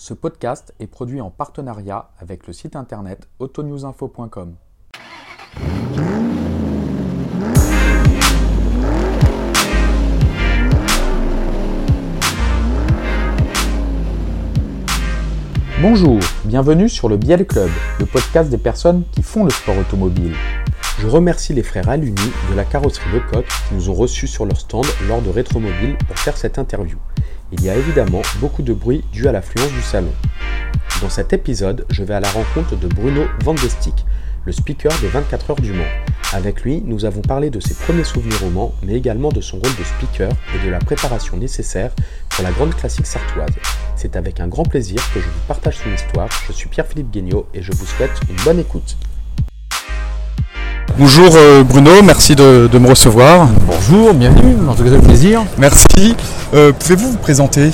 Ce podcast est produit en partenariat avec le site internet autonewsinfo.com. Bonjour, bienvenue sur le Biel Club, le podcast des personnes qui font le sport automobile. Je remercie les frères Aluni de la carrosserie Lecoq qui nous ont reçus sur leur stand lors de Rétromobile pour faire cette interview. Il y a évidemment beaucoup de bruit dû à l'affluence du salon. Dans cet épisode, je vais à la rencontre de Bruno Van le speaker des 24 heures du Mans. Avec lui, nous avons parlé de ses premiers souvenirs au Mans, mais également de son rôle de speaker et de la préparation nécessaire pour la grande classique sartoise. C'est avec un grand plaisir que je vous partage son histoire. Je suis Pierre-Philippe Guignot et je vous souhaite une bonne écoute. Bonjour euh, Bruno, merci de, me recevoir. Bonjour, bienvenue, en tout cas c'est plaisir. Merci. Euh, pouvez-vous vous présenter?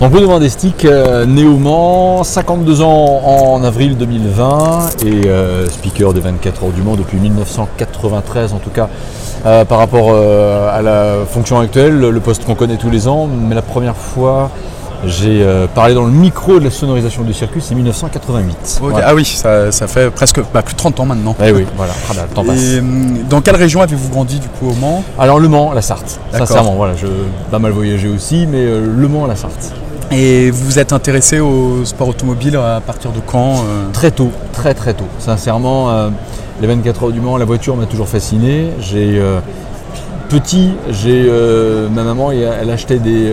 Bruno Vandestick, euh, né au Mans, 52 ans en avril 2020 et speaker des 24 heures du Mans depuis 1993 en tout cas. par rapport à la fonction actuelle, le poste qu'on connaît tous les ans, mais la première fois j'ai euh, parlé dans le micro de la sonorisation du circuit, c'est 1988. Ah oui, ça, fait presque bah, plus de 30 ans maintenant. Eh oui, voilà, ah bah, le temps passe. Hum, dans quelle région avez-vous grandi du coup au Mans? Alors Le Mans, la Sarthe. Sincèrement, voilà, je pas mal voyagé aussi, mais euh, Le Mans, la Sarthe. Et vous vous êtes intéressé au sport automobile à partir de quand euh? Très tôt, très très tôt. Sincèrement, les 24 heures du Mans, la voiture m'a toujours fasciné. J'ai petit, j'ai ma maman, elle achetait des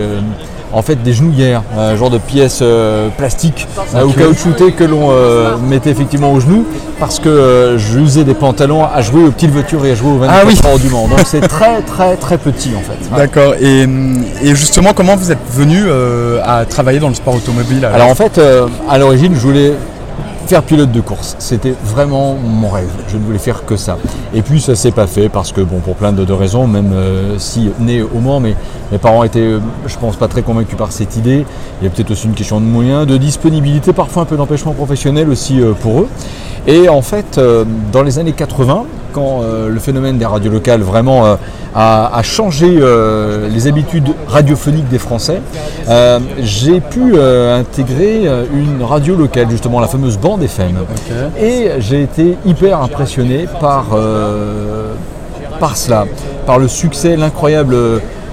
en fait des genouillères, un genre de pièces euh, plastiques euh, ou caoutchoutées que l'on euh, mettait effectivement aux genoux parce que j'usais des pantalons à jouer aux petites voitures et à jouer aux 24 ah heures du Mans. Donc c'est très très très petit en fait. D'accord. Et, justement, comment vous êtes venu à travailler dans le sport automobile Alors? En fait, à l'origine, je voulais faire pilote de course. C'était vraiment mon rêve. Je ne voulais faire que ça. Et puis ça s'est pas fait parce que, bon, pour plein de, raisons, même euh, si né au Mans, mais mes parents étaient, euh, je pense, pas très convaincus par cette idée. Il y a peut-être aussi une question de moyens, de disponibilité, parfois un peu d'empêchement professionnel aussi euh, pour eux. Et en fait, dans les années 80, quand le phénomène des radios locales vraiment a, changé les habitudes radiophoniques des Français, j'ai pu intégrer une radio locale, justement la fameuse bande FM. Et j'ai été hyper impressionné par, par cela, par le succès, l'incroyable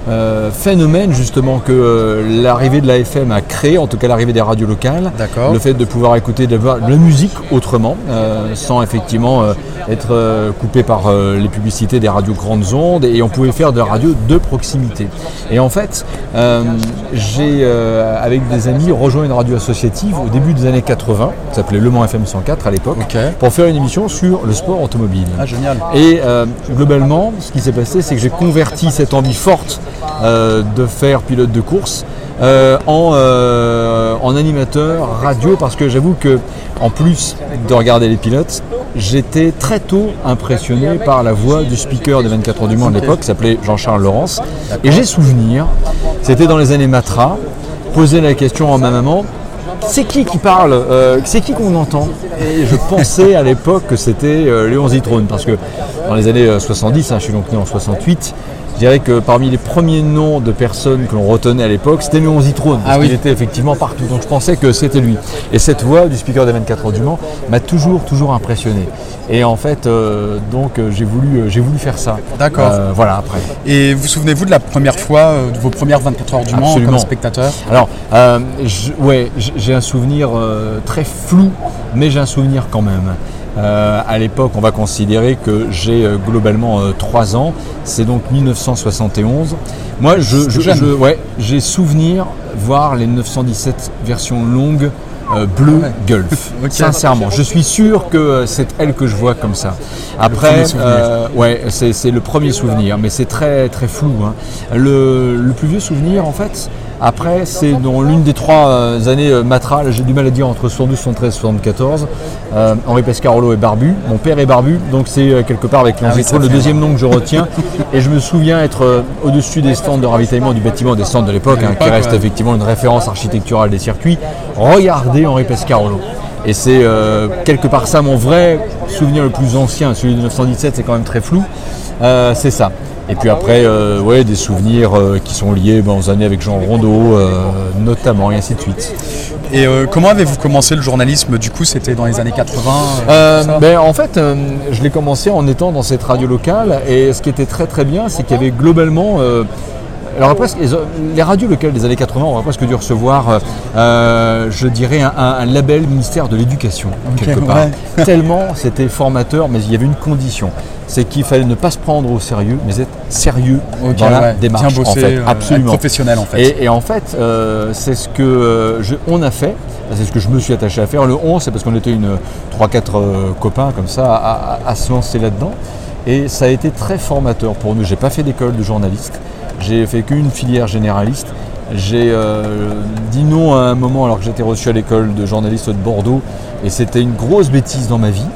euh, phénomène justement que euh, l'arrivée de la FM a créé, en tout cas l'arrivée des radios locales, le fait de pouvoir écouter de la musique autrement, euh, sans effectivement être coupé par les publicités des radios grandes ondes, et on pouvait faire de la radio de proximité. Et en fait, j'ai avec des amis rejoint une radio associative au début des années 80, qui s'appelait Le Mans FM 104 à l'époque, pour faire une émission sur le sport automobile. Ah génial. Et globalement, ce qui s'est passé, c'est que j'ai converti cette envie forte euh, de faire pilote de course euh, euh, en, animateur radio parce que j'avoue que en plus de regarder les pilotes, j'étais très tôt impressionné par la voix du speaker des 24 heures du Mans de l'époque, s'appelait Jean-Charles Laurence. Et j'ai souvenir, c'était dans les années Matra, poser la question à ma maman, c'est qui qui parle C'est qui qu'on entend? Et je pensais à l'époque que c'était Léon Zitrone, parce que dans les années 70, hein, je suis donc né en 68, je dirais que parmi les premiers noms de personnes que l'on retenait à l'époque, c'était Léon Zitrone, parce ah qu'il était effectivement partout. Donc je pensais que c'était lui. Et cette voix du speaker des 24 heures du Mans m'a toujours, toujours impressionné. Et en fait, euh, donc euh, j'ai voulu, euh, j'ai voulu faire ça. D'accord. voilà, après. Et vous souvenez-vous de la première fois, de vos premières 24 heures du Mans comme spectateur? Alors, ouais, j'ai un souvenir très flou, mais j'ai un souvenir quand même. Euh, à l'époque, on va considérer que j'ai euh, globalement 3 euh, ans. C'est donc 1971. Moi, je, ouais, j'ai souvenir voir les 917 versions longues bleu Gulf. Sincèrement, je suis sûr que c'est elle que je vois comme ça. Après, ouais, c'est le premier souvenir, mais c'est très très flou. Hein. Le, le, plus vieux souvenir, en fait, après, c'est dans l'une des trois euh, années euh, Matra, j'ai du mal à dire entre 72, 73, 74. Henri Pescarolo est barbu, mon père est barbu, donc c'est euh, quelque part avec ah le deuxième nom que je retiens. et je me souviens être au-dessus des stands de ravitaillement du bâtiment, des stands de l'époque, hein, qui reste effectivement une référence architecturale des circuits. Regardez Henri Pescarolo. Et c'est quelque part ça mon vrai souvenir le plus ancien, celui de 1917, c'est quand même très flou. c'est ça. Et puis après, euh, ouais, des souvenirs euh, qui sont liés ben, aux années avec Jean Rondeau, euh, notamment, et ainsi de suite. Et euh, comment avez-vous commencé le journalisme Du coup, c'était dans les années 80 euh, Euh, ben, en fait, euh, je l'ai commencé en étant dans cette radio locale et ce qui était très très bien, c'est qu'il y avait globalement. alors après, les, les radios locales des années 80, on presque dû recevoir, je dirais, un, label ministère de l'Éducation, quelque part. ouais. Tellement c'était formateur, mais il y avait une condition, c'est qu'il fallait ne pas se prendre au sérieux, mais être sérieux dans la ouais, démarche. bosser, en fait. euh, Absolument. être professionnel en fait. Et, et en fait, euh, c'est ce que euh, je- on a fait, c'est ce que je me suis attaché à faire. Le 11, c'est parce qu'on était une 3-4 euh, copains comme ça à, à- à se lancer là-dedans. Et ça a été très formateur pour nous. J'ai pas fait d'école de journaliste, j'ai fait qu'une filière généraliste. J'ai euh, dit non à un moment alors que j'étais reçu à l'école de journaliste de Bordeaux et c'était une grosse bêtise dans ma vie.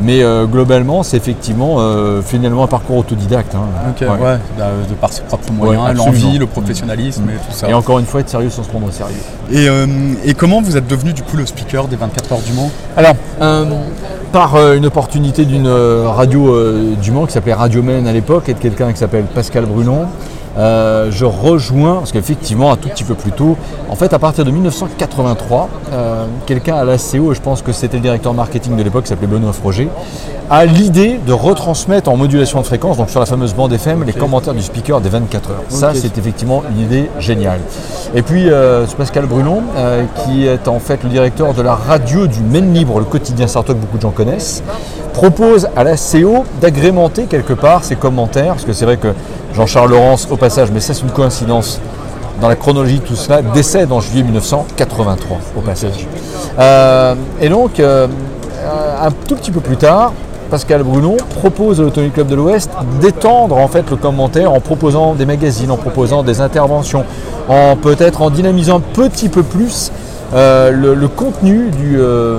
Mais euh, globalement, c'est effectivement euh, finalement un parcours autodidacte. hein. Ok, Ouais. ouais, bah, de par ses propres moyens, l'envie, le professionnalisme et tout ça. Et encore une fois, être sérieux sans se prendre au sérieux. Et, euh, et comment vous êtes devenu du coup le speaker des 24 heures du Mans? Alors, par une opportunité d'une radio du Mans qui s'appelait Radio Men à l'époque et de quelqu'un qui s'appelle Pascal Brulon, euh, je rejoins, parce qu'effectivement, un tout petit peu plus tôt, en fait, à partir de 1983, euh, quelqu'un à l'ACO, et je pense que c'était le directeur marketing de l'époque, qui s'appelait Benoît Froger, a l'idée de retransmettre en modulation de fréquence, donc sur la fameuse bande FM, les commentaires du speaker des 24 heures. Ça, c'est effectivement une idée géniale. Et puis, euh, ce Pascal Brulon, euh, qui est en fait le directeur de la radio du Maine Libre, le quotidien Sartok que beaucoup de gens connaissent, propose à la CO d'agrémenter quelque part ses commentaires, parce que c'est vrai que Jean-Charles Laurence, au passage, mais ça c'est une coïncidence, dans la chronologie de tout cela, décède en juillet 1983, au passage. Euh, et donc, euh, un tout petit peu plus tard, Pascal Brunon propose à l'Automobile Club de l'Ouest d'étendre en fait le commentaire en proposant des magazines, en proposant des interventions, en peut-être en dynamisant un petit peu plus euh, le, le contenu du, euh,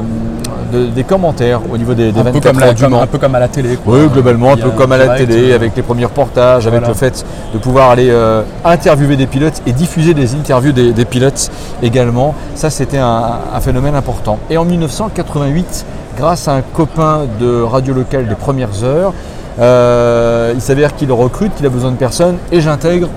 de- des commentaires au niveau des, des un, 24 peu comme la- un peu comme à la télé. quoi. Oui, globalement, un peu comme à la direct, télé, euh, avec les premiers reportages, avec le fait de pouvoir aller euh, interviewer des pilotes et diffuser des interviews des, des pilotes également. Ça, c'était un, un phénomène important. Et en 1988, grâce à un copain de radio locale des premières heures, euh, il s'avère qu'il recrute, qu'il a besoin de personnes, et j'intègre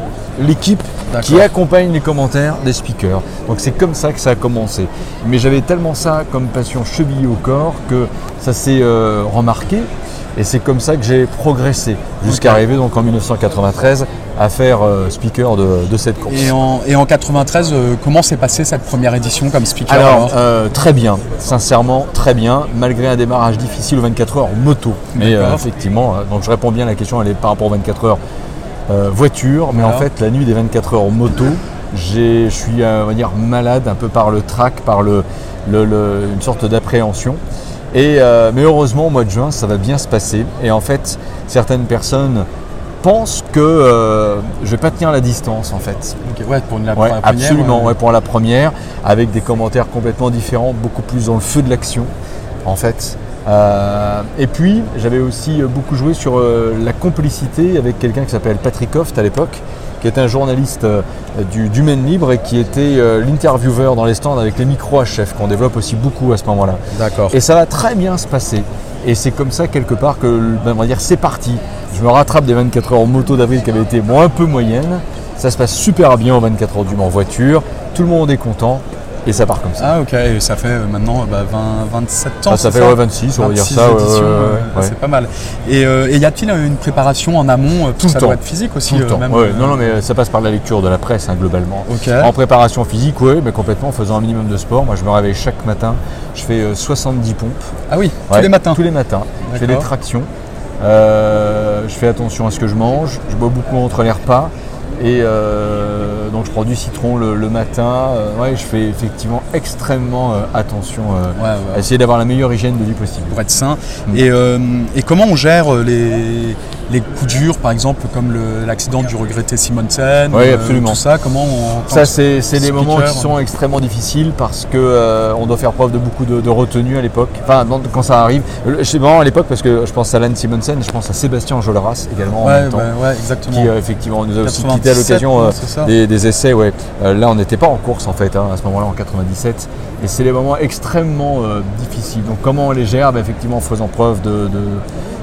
l'équipe qui accompagne les commentaires des speakers. Donc c'est comme ça que ça a commencé. Mais j'avais tellement ça comme passion chevillée au corps que ça s'est euh, remarqué. Et c'est comme ça que j'ai progressé jusqu'à arriver donc en 1993 à faire euh, speaker de, de cette course. Et en, et en 93, euh, comment s'est passée cette première édition comme speaker Alors, euh, très bien, sincèrement, très bien, malgré un démarrage difficile aux 24 heures moto. Mais effectivement, donc je réponds bien à la question, elle est par rapport aux 24 heures euh, voiture, mais en fait, la nuit des 24 heures moto, je suis, euh, on va dire, malade un peu par le trac, par le, le- le- une sorte d'appréhension. Et, euh, mais heureusement, au mois de juin, ça va bien se passer. Et en fait, certaines personnes pensent que euh, je vais pas tenir la distance, en fait. Ouais, pour la, Ouais, pour la première, absolument, ouais, pour la première, avec des commentaires complètement différents, beaucoup plus dans le feu de l'action, en fait. Euh, et puis, j'avais aussi euh, beaucoup joué sur euh, la complicité avec quelqu'un qui s'appelle Patrick Hoft à l'époque, qui était un journaliste euh, du, du Maine Libre et qui était l'intervieweur dans les stands avec les micros HF, qu'on développe aussi beaucoup à ce moment-là. D'accord. Et ça va très bien se passer. Et c'est comme ça, quelque part, que ben, on va dire, c'est parti. Je me rattrape des 24 heures en moto d'avril qui avaient été bon, un peu moyennes. Ça se passe super bien aux 24 heures du Mans en voiture. Tout le monde est content. Et ça part comme ça. Ah ok, et ça fait euh, maintenant euh, bah, 20, 27 ans. Ah, ça fait ouais, 26, on va dire 26 ça. éditions, euh, ouais. C'est pas mal. Et, euh, et y a-t-il euh, une préparation en amont euh, Tout le Ça temps. doit être physique aussi. Tout le euh, temps. même, Ouais, euh, non, non, mais ça passe par la lecture de la presse, hein, globalement. En préparation physique, oui, mais complètement en faisant un minimum de sport. Moi, je me réveille chaque matin. Je fais euh, 70 pompes. Ah oui, tous les matins. Tous les matins. Je fais des tractions. Euh, je fais attention à ce que je mange. Je bois beaucoup entre les repas. Et euh, donc je prends du citron le, le matin. Euh, ouais, je fais effectivement extrêmement euh, attention Ouais, ouais. à essayer d'avoir la meilleure hygiène de vie possible. pour être sain. Et, et comment on gère les, les coups durs, par exemple, comme l'accident du regretté Simonsen Oui, euh, absolument. Tout ça, comment on. Ça, c'est des moments qui sont extrêmement difficiles parce que euh, on doit faire preuve de beaucoup de, de retenue à l'époque. Enfin, quand ça arrive. C'est marrant à l'époque parce que je pense à Alan Simonsen, je pense à Sébastien Enjolras également en Ouais, même temps. ouais, ouais, exactement. Qui euh, effectivement nous a aussi 97, quitté à l'occasion euh, des, des essais. Ouais. Là, on n'était pas en course en fait hein, à ce moment-là en 97. Et c'est des moments extrêmement difficiles. Donc, comment on les gère? Ben, Effectivement, en faisant preuve de, de,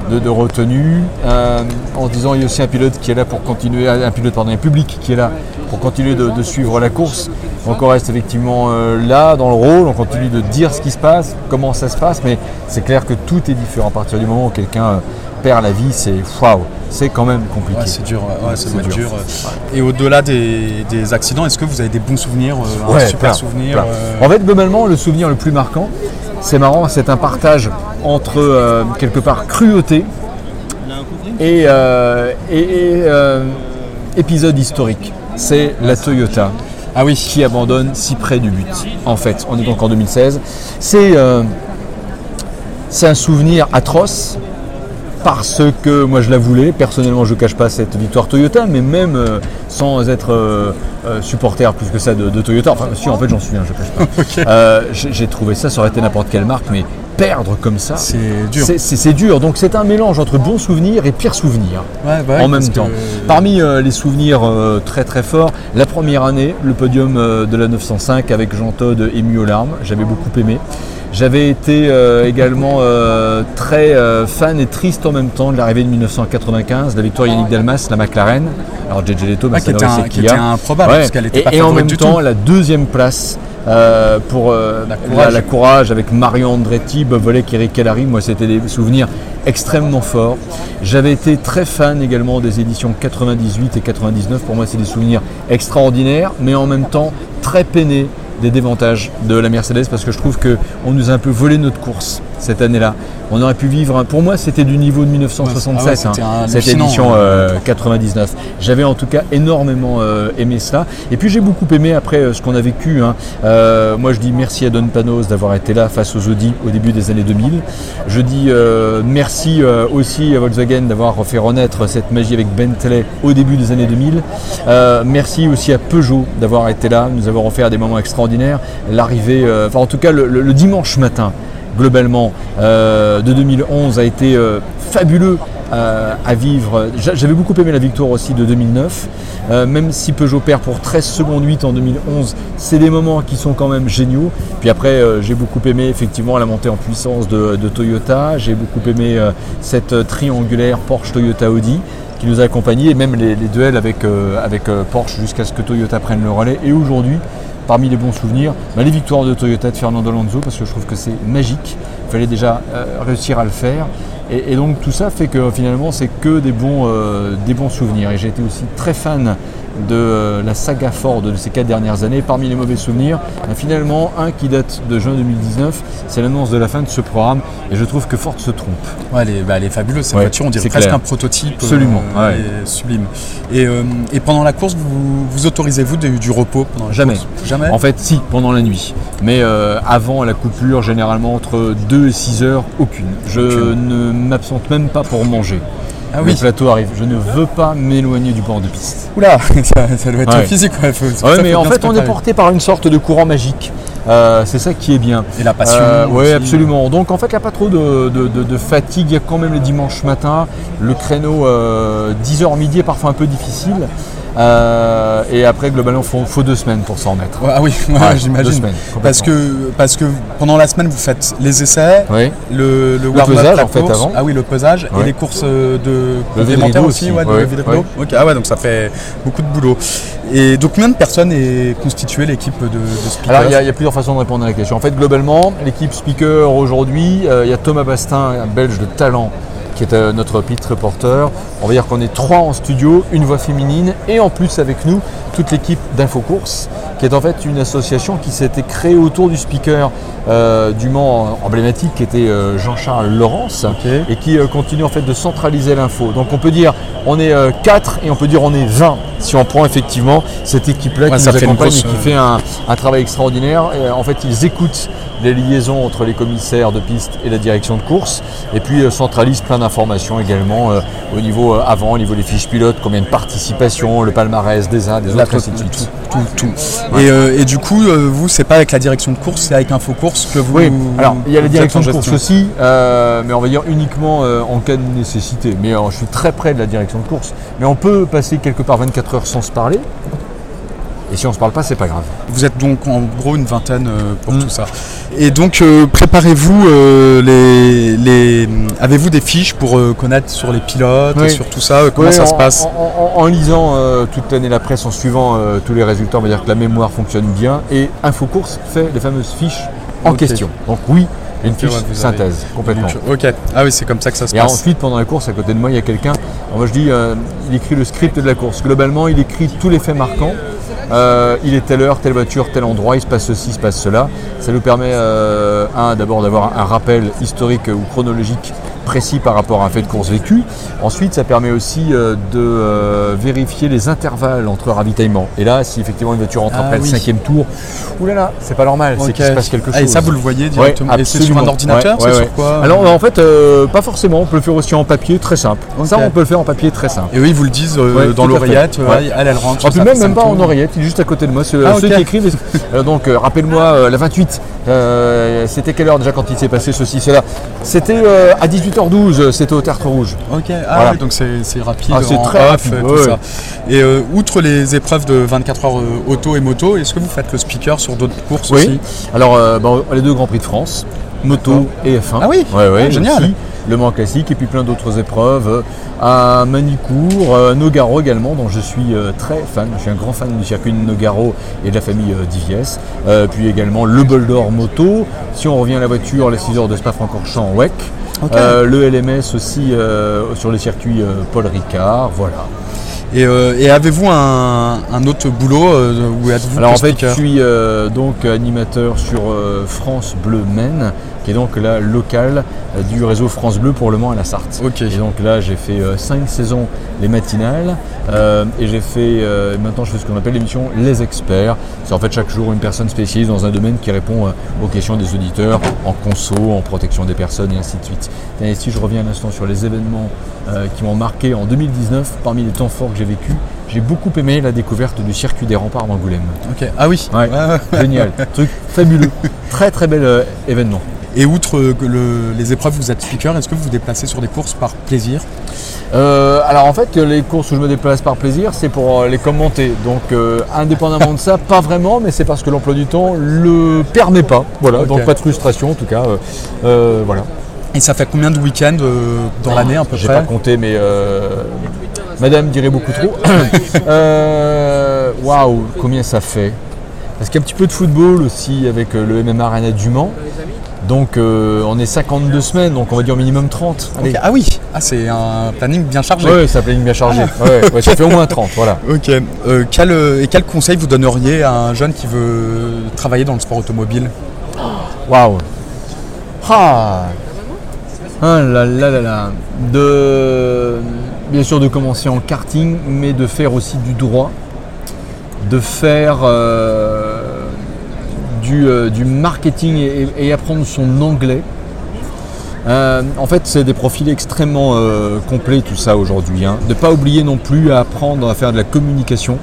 de- retenue, euh, en disant il y a aussi un pilote qui est là pour continuer, un pilote pardon, un public qui est là pour continuer de, de suivre la course. Donc on reste effectivement euh, là dans le rôle, on continue de dire ce qui se passe, comment ça se passe, mais c'est clair que tout est différent. À partir du moment où quelqu'un euh, perd la vie, c'est waouh, c'est quand même compliqué. Ouais, c'est dur, ouais, ouais, ça C'est doit être dur. Et au-delà des, des accidents, est-ce que vous avez des bons souvenirs, euh, un super plein, souvenir plein. euh, En fait, globalement, le souvenir le plus marquant, c'est marrant, c'est un partage entre euh, quelque part cruauté et, euh, et- et, épisode historique. C'est la Toyota Ah oui, qui abandonne si près du but. En fait, on est donc en 2016. C'est c'est un souvenir atroce parce que moi je la voulais. Personnellement, je ne cache pas cette victoire Toyota, mais même euh, sans être euh, euh, supporter plus que ça de, de Toyota. Enfin, si, en fait, j'en suis un, je ne cache pas. J'ai j'ai trouvé ça, ça aurait été n'importe quelle marque, mais perdre comme ça, c'est dur. c'est- dur. Donc c'est un mélange entre bons souvenirs et pires souvenirs Ouais, bah ouais, en même que- temps. Parmi euh, les souvenirs euh, très très forts, la première année, le podium euh, de la 905 avec Jean Todt ému aux larmes, j'avais beaucoup aimé. J'avais été également très fan et triste en même temps de l'arrivée de 1995, la victoire Yannick Delmas, la McLaren. Alors JJ Leto, Ah, qui était, un, qui était improbable Ouais. parce qu'elle était et, pas et en même du temps, tout. la deuxième place euh, pour euh, La Courage. la Courage avec Mario Andretti, Bob Volek, Eric. Moi, c'était des souvenirs extrêmement forts. J'avais été très fan également des éditions 98 et 99. Pour moi, c'est des souvenirs extraordinaires, mais en même temps très peinés des dévantages de la Mercedes parce que je trouve qu'on nous a un peu volé notre course cette année-là. On aurait pu vivre, pour moi c'était du niveau de 1967, Ouais, ah ouais, hein, cette édition hein. euh, 99. J'avais en tout cas énormément euh, aimé cela. Et puis j'ai beaucoup aimé après euh, ce qu'on a vécu. hein. Moi je dis merci à Don Panos d'avoir été là face aux Audi au début des années 2000. Je dis merci aussi à Volkswagen d'avoir fait renaître cette magie avec Bentley au début des années 2000. Euh, merci aussi à Peugeot d'avoir été là, nous avoir offert des moments extraordinaires. L'arrivée, enfin en tout cas le- le- le dimanche matin globalement euh, de 2011 a été euh, fabuleux euh, à vivre. J'a- J'avais beaucoup aimé la victoire aussi de 2009, Euh, même si Peugeot perd pour 13 secondes 8 en 2011, c'est des moments qui sont quand même géniaux. Puis après, j'ai beaucoup aimé effectivement la montée en puissance de, Toyota, j'ai beaucoup aimé cette triangulaire Porsche Toyota Audi qui nous a accompagnés et même les, les duels avec, Porsche jusqu'à ce que Toyota prenne le relais. Et aujourd'hui, parmi les bons souvenirs, bah, les victoires de Toyota de Fernando Alonso parce que je trouve que c'est magique. Il fallait déjà euh, réussir à le faire. Et, donc tout ça fait que finalement c'est que des bons, euh, des bons souvenirs. Et j'ai été aussi très fan de euh, la saga Ford de ces quatre dernières années. Parmi les mauvais souvenirs, finalement un qui date de juin 2019, c'est l'annonce de la fin de ce programme. Et je trouve que Ford se trompe. Ouais, elle, est, bah, elle est fabuleuse cette Ouais, voiture, on dirait presque clair. un prototype. Absolument, euh, ouais. elle est sublime. Et, euh, et pendant la course, vous, vous autorisez-vous du, du repos pendant la Jamais. course? Jamais? En fait, si, pendant la nuit. Mais euh, avant la coupure, généralement entre 2 et 6 heures, aucune. Je Aucune. ne m'absente même pas pour manger. Ah Le oui, plateau arrive. Je ne veux pas m'éloigner du bord de piste. oula, ça, ça doit être Ouais. physique. Ouais, faut- Ouais, mais en fait, on est porté par une sorte de courant magique. Euh, c'est ça qui est bien. Et la passion. oui, aussi. absolument. Donc en fait, il n'y a pas trop de, de- de- de fatigue. Il y a quand même les dimanches matins. Le créneau 10h midi est parfois un peu difficile. Euh, et après, globalement, il faut, faut deux semaines pour s'en remettre. Ah oui, ouais, Ouais, deux j'imagine. semaines, Parce que, parce que pendant la semaine, vous faites les essais, Oui. le, le, warm-up, pesage, en fait, avant. Ah oui, le pesage et les courses euh, de Le complémentaires aussi, aussi, ouais, de ouais, vide-rideau. ouais. Ok, Ah ouais, donc ça fait beaucoup de boulot. Et donc combien de personnes est constituée l'équipe de, de speakers? Alors il y, a, il y a plusieurs façons de répondre à la question. En fait, globalement, l'équipe speaker aujourd'hui, euh, il y a Thomas Bastin, un Belge de talent, qui est euh, notre pit reporter. On va dire qu'on est trois en studio, une voix féminine, et en plus avec nous toute l'équipe d'Infocourse, qui est en fait une association qui s'était créée autour du speaker euh, du Mans emblématique, qui était euh, Jean-Charles Laurence, et qui euh, continue en fait de centraliser l'info. Donc on peut dire on est 4 et on peut dire on est 20 si on prend effectivement cette équipe-là Ouais, qui nous accompagne grosse, et qui fait un, un travail extraordinaire. Et, en fait, ils écoutent les liaisons entre les commissaires de piste et la direction de course, et puis euh, centralisent plein d'informations également euh, au niveau euh, avant, au niveau des fiches pilotes, combien de participations, le palmarès des uns, des La autres, ainsi de tout, suite. tout, tout. Et, et du coup, vous, c'est pas avec la direction de course, c'est avec Infocourse que vous. Oui, alors il y a la direction de course aussi, euh, mais on va dire uniquement euh, en cas de nécessité. Mais je suis très près de la direction de course. Mais on peut passer quelque part 24 heures sans se parler. Et si on se parle pas, c'est pas grave. Vous êtes donc en gros une vingtaine euh, pour Mm. tout ça. Et donc euh, préparez-vous euh, les, les avez-vous des fiches pour euh, connaître sur les pilotes Oui. et sur tout ça comment ça en, se passe en, en- en lisant toute l'année la presse, en suivant tous les résultats, on va dire que la mémoire fonctionne bien. Et Infocourse fait les fameuses fiches en question. Donc oui, une fiche ouais, synthèse, complètement. Ok. Ah oui, c'est comme ça que ça se Et passe. ensuite, pendant la course, à côté de moi, il y a quelqu'un. Moi, je dis, euh, il écrit le script de la course. Globalement, il écrit tous les faits marquants. Euh, il est telle heure, telle voiture, tel endroit, il se passe ceci, il se passe cela. Ça nous permet, euh, d'abord d'avoir un rappel historique ou chronologique précis par rapport à un fait de course vécu. Ensuite, ça permet aussi euh, de euh, vérifier les intervalles entre ravitaillements. Et là, si effectivement une voiture rentre ah, après le cinquième tour, oulala, c'est pas normal, c'est qu'il se passe quelque chose. Et ça, vous le voyez directement. Ouais, et sur un ordinateur sur quoi Alors, en fait, euh, pas forcément. On peut le faire aussi en papier, très simple. Ça, on peut le faire en papier, très simple. Et oui, ils vous le disent dans l'oreillette, elle, elle rentre. Ah, puis même, même pas en oreillette, il est juste à côté de moi. Ah, ceux, ceux qui écrivent. donc, rappelle-moi, la 28, c'était quelle heure déjà quand il s'est passé ceci, cela? C'était à 18 8h12, euh, c'était au Tertre Rouge. Ok, ah, donc c'est rapide. Ah, c'est très rapide. Ça. Et euh, outre les épreuves de 24 heures euh, auto et moto, est-ce que vous faites le speaker sur d'autres courses oui. aussi Alors, bah, les deux Grands Prix de France, moto ah. et F1. Ah oui ah, Génial Le Mans classique et puis plein d'autres épreuves à Manicourt, Nogaro également, dont je suis très fan. Je suis un grand fan du circuit de Nogaro et de la famille Diviès. Puis également le Bol d'Or moto. Si on revient à la voiture, les 6 heures de Spa-Francorchamps, WEC. Euh, le LMS aussi euh, sur les circuits euh, Paul Ricard. Voilà. Et, euh, et avez-vous un, un autre boulot euh, où Alors en fait, je suis euh, donc animateur sur France Bleu Maine, qui est donc la locale euh, du réseau France Bleu pour Le Mans à la Sarthe. Et donc là, j'ai fait 5 saisons les matinales euh, et j'ai fait euh, maintenant je fais ce qu'on appelle l'émission Les Experts. C'est en fait chaque jour une personne spécialisée dans un domaine qui répond euh, aux questions des auditeurs en conso, en protection des personnes et ainsi de suite. Et si je reviens un instant sur les événements euh, qui m'ont marqué en 2019, parmi les temps forts que j'ai vécu, j'ai beaucoup aimé la découverte du circuit des remparts d'Angoulême. Ok. Ah oui. Ouais. Génial, truc fabuleux. Très très bel euh, événement. Et outre le- les épreuves, vous êtes speaker, est-ce que vous vous déplacez sur des courses par plaisir? Euh, alors en fait, les courses où je me déplace par plaisir, c'est pour euh, les commenter. Donc euh, indépendamment de ça, pas vraiment, mais c'est parce que l'emploi du temps le permet pas. Voilà, donc pas de frustration en tout cas. euh, voilà. Et ça fait combien de week-ends dans l'année à peu J'ai près? pas compté, mais euh, Madame dirait beaucoup trop. Waouh, combien ça fait? Parce qu'il y a un petit peu de football aussi avec le MMA Arena du Mans. Donc euh, on est 52 semaines, donc on va dire minimum 30. Allez. Ok. Ah oui. Ah c'est un planning bien chargé. Ouais, ça planning bien chargé. Ouais, ouais, ça fait au moins 30, voilà. Ok. Euh, quel, euh, et quel conseil vous donneriez à un jeune qui veut travailler dans le sport automobile? Waouh. Ah. Ah là là là là. De bien sûr de commencer en karting, mais de faire aussi du droit, de faire euh, du, euh, du marketing et, et apprendre son anglais. Euh, en fait, c'est des profils extrêmement euh, complets tout ça aujourd'hui. hein. De ne pas oublier non plus à apprendre à faire de la communication,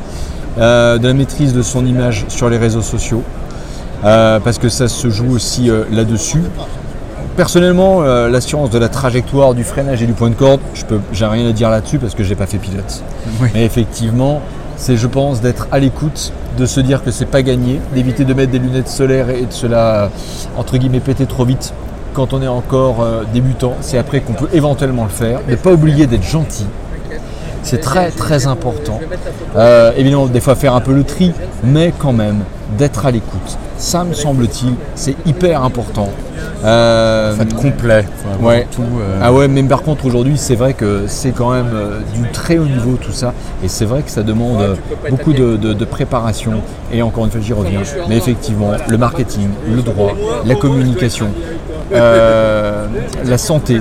euh, de la maîtrise de son image sur les réseaux sociaux, parce que ça se joue aussi là-dessus. Personnellement, l'assurance de la trajectoire, du freinage et du point de corde, je peux, j'ai rien à dire là-dessus parce que j'ai pas fait pilote. Oui. Mais effectivement, c'est, je pense, d'être à l'écoute, de se dire que c'est pas gagné, d'éviter de mettre des lunettes solaires et de cela entre guillemets péter trop vite quand on est encore euh, débutant. C'est après qu'on peut éventuellement le faire. Ne pas oublier d'être gentil. C'est très très important. Euh, évidemment, des fois faire un peu le tri, mais quand même d'être à l'écoute. Ça me semble-t-il, c'est hyper important. Euh, Faites complet. Ouais. Tout, euh, ah ouais, mais par contre aujourd'hui c'est vrai que c'est quand même euh, du très haut niveau tout ça et c'est vrai que ça demande beaucoup de, de- de préparation et encore une fois j'y reviens. Mais effectivement le marketing, le droit, la communication, euh, la santé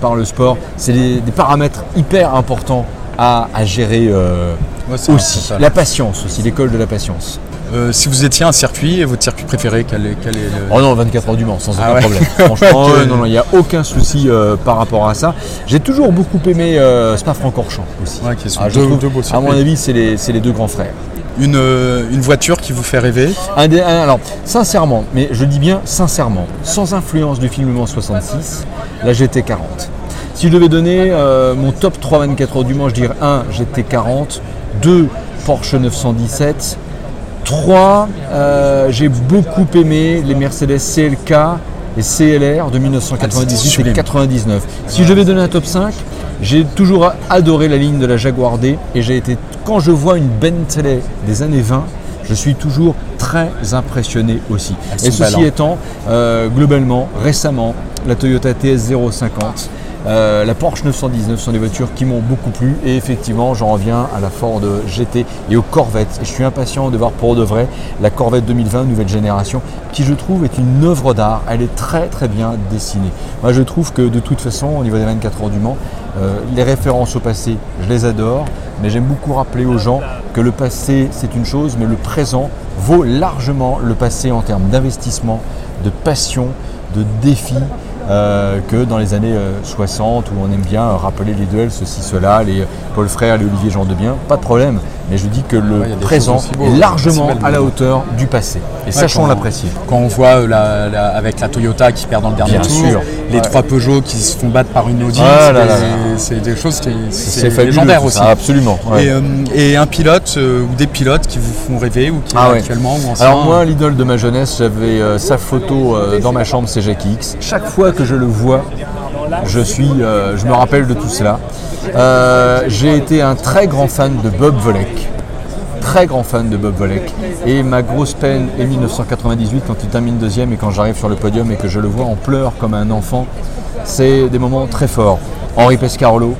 par le sport, c'est des, des paramètres hyper importants à, à gérer euh, ouais, aussi. La patience aussi, l'école de la patience. Euh, si vous étiez un circuit, votre circuit préféré, quel est, quel est le... Oh non, 24 heures du Mans, sans Ah aucun ouais. problème. Franchement, ouais, non, non, il n'y a aucun souci euh, par rapport à ça. J'ai toujours beaucoup aimé euh, Spa-Francorchamps aussi. Ouais, qui sont Ah, je deux, trouve, deux beaux à mon avis, c'est les, deux grands frères. Une, euh, une voiture qui vous fait rêver Un des- un- alors, sincèrement, mais je dis bien sincèrement, sans influence du film Le Mans 66, la GT40. Si je devais donner euh, mon top 3 24 heures du Mans, je dirais 1 GT40, 2 Porsche 917, 3, j'ai beaucoup aimé les Mercedes CLK et CLR de 1998 Ah, et 99. Si je devais donner un top 5, j'ai toujours adoré la ligne de la Jaguar D et j'ai été, quand je vois une Bentley des années 20, je suis toujours très impressionné aussi. Et ceci étant, euh, globalement, récemment, la Toyota TS 050, euh, la Porsche 919 sont des voitures qui m'ont beaucoup plu et effectivement j'en reviens à la Ford GT et aux Corvettes. Et je suis impatient de voir pour de vrai la Corvette 2020 nouvelle génération qui je trouve est une œuvre d'art. Elle est très très bien dessinée. Moi je trouve que de toute façon au niveau des 24 heures du Mans, euh, les références au passé, je les adore, mais j'aime beaucoup rappeler aux gens que le passé c'est une chose, mais le présent vaut largement le passé en termes d'investissement, de passion, de défi. Euh, que dans les années euh, 60 où on aime bien euh, rappeler les duels, ceci, cela, les Paul Frère, les Olivier Jean de Bien, pas de problème. Mais je dis que le Ouais, présent beaux, est largement à la hauteur du passé. Et sachons quand- l'apprécier. Quand on voit euh, la- la- avec la Toyota qui perd dans le dernier Bien tour, sûr. les trois Peugeot qui se font battre par une Audi, Ah c'est des- choses qui C'est légendaire aussi. ça, absolument. ouais. Et, euh, et un pilote euh, ou des pilotes qui vous font rêver ou qui Ah ouais. actuellement ou Alors moi, l'idole de ma jeunesse, j'avais sa photo dans ma chambre, c'est Jackie X. Chaque fois que je le vois, euh, je me rappelle de tout cela. Euh, J'ai été un très grand fan de Bob Volek. Très grand fan de Bob Volek. Et ma grosse peine est 1998 quand il termine deuxième et quand j'arrive sur le podium et que je le vois en pleurs comme un enfant. C'est des moments très forts. Henri Pescarolo,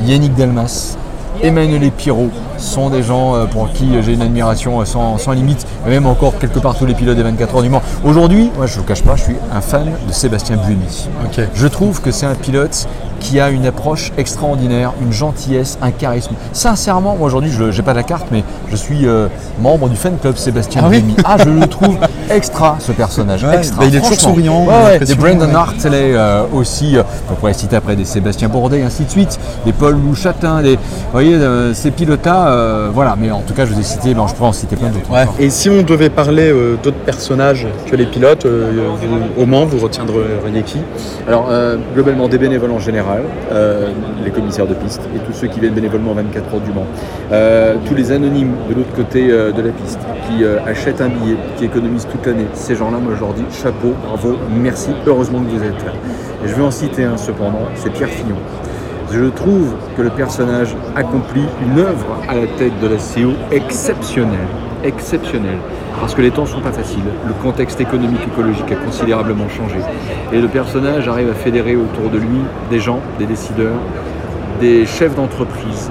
Yannick Delmas, Emmanuel et Pirot sont des gens euh, pour qui j'ai une admiration euh, sans, sans limite, et même encore quelque part tous les pilotes des 24 heures du Mans. Aujourd'hui, moi je ne vous cache pas, je suis un fan de Sébastien Buemi. Je trouve que c'est un pilote qui a une approche extraordinaire, une gentillesse, un charisme. Sincèrement, moi aujourd'hui, je n'ai pas la carte, mais je suis euh, membre du fan club Sébastien Ah oui. Ah, je le trouve extra, ce personnage. Ouais, extra. bah, il est toujours souriant, Ouais, des Brandon ouais. Hartley euh, aussi. euh, on pourrait citer après des Sébastien Bourdet, et ainsi de suite. Des Paul Louchatin, des. Vous voyez, ces pilotes-là, euh, voilà. Mais en tout cas, je vous ai cité, je pourrais en citer plein d'autres. Et si on devait parler d'autres personnages que les pilotes, vous- au Mans, vous retiendriez qui Alors, globalement, des bénévoles en général, euh, les commissaires de piste et tous ceux qui viennent bénévolement 24 heures du Mans. Euh, tous les anonymes de l'autre côté euh, de la piste qui achètent un billet, qui économisent toute l'année. Ces gens-là, moi, je leur dis chapeau, bravo, merci, heureusement que vous êtes là. Je vais en citer un cependant, c'est Pierre Fillon. Je trouve que le personnage accomplit une œuvre à la tête de la CO exceptionnelle, exceptionnelle, parce que les temps sont pas faciles, le contexte économique écologique a considérablement changé, et le personnage arrive à fédérer autour de lui des gens, des décideurs, des chefs d'entreprise,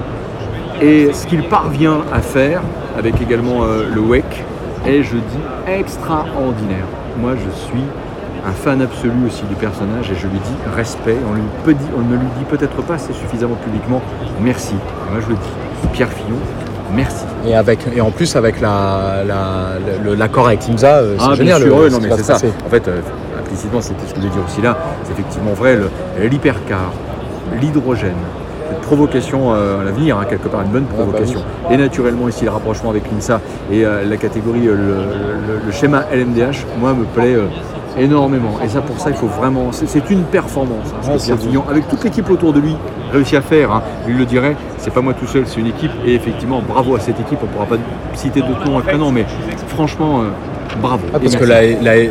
et ce qu'il parvient à faire, avec également euh, le WEC, est, je dis, extraordinaire. Moi, je suis un fan absolu aussi du personnage et je lui dis respect. On, ne lui dit peut-être pas assez suffisamment publiquement merci. Moi, je le dis. Pierre Fillon, merci. et, avec, et en plus, avec la- la- avec euh, c'est Ah, génial. sûr, le- ce non, mais c'est ça. En fait, euh, implicitement, c'était ce que je voulais dire aussi là. C'est effectivement vrai, l'hypercar, l'hydrogène, cette provocation euh, à l'avenir, hein, quelque part, une bonne bah provocation. Et naturellement, ici, le rapprochement avec l'INSA et euh, la catégorie, euh, le, le- le schéma LMDH, moi, me plaît euh, énormément. Et ça, pour ça, il faut vraiment. C'est une performance. hein, ce que Pierre avec toute l'équipe autour de lui, réussit à faire. hein. Lui le dirait, c'est pas moi tout seul, c'est une équipe. Et effectivement, bravo à cette équipe. On pourra pas citer d'autres noms prénoms, mais franchement, euh, bravo. Ah, parce que la,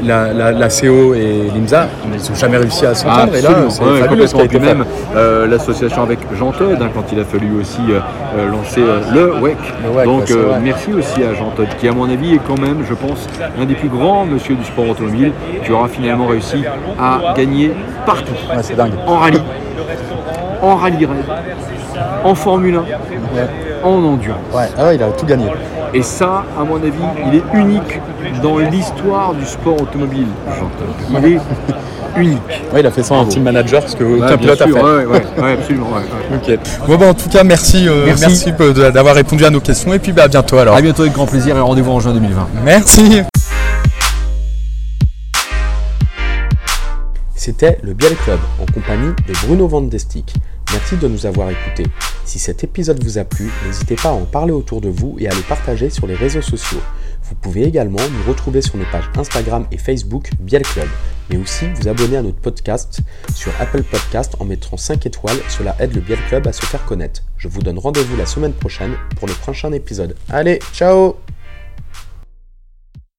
la, la, CO et Limsa, ils n'ont jamais réussi à s'entendre. Et là, c'est ouais, fabuleux ce qui a été même euh, l'association avec Jean Todd, hein, quand il a fallu aussi euh, euh, lancer euh, le WEC. Le WEC, Donc merci aussi à Jean Todd, qui à mon avis est quand même, je pense, l'un des plus grands monsieur du sport automobile, qui aura finalement réussi à gagner partout. Ouais, c'est dingue. En rallye, en rallye en Formule 1, en endurance. Ouais, ah ouais, il a tout gagné. Et ça, à mon avis, il est unique dans l'histoire du sport automobile. Il est unique. Ouais, il a fait ça en team manager, ce que Ouais, aucun bien pilote a fait. ouais, ouais, ouais, absolument. ouais, ouais. Ok. Bon, bah, en tout cas, merci, euh, Merci. d'avoir répondu à nos questions et puis bah, à bientôt alors. À bientôt avec grand plaisir et rendez-vous en juin 2020. Merci. C'était le Biel Club en compagnie de Bruno Van Destik. Merci de nous avoir écoutés. Si cet épisode vous a plu, n'hésitez pas à en parler autour de vous et à le partager sur les réseaux sociaux. Vous pouvez également nous retrouver sur nos pages Instagram et Facebook Biel Club, mais aussi vous abonner à notre podcast sur Apple Podcast en mettant 5 étoiles, cela aide le Biel Club à se faire connaître. Je vous donne rendez-vous la semaine prochaine pour le prochain épisode. Allez, ciao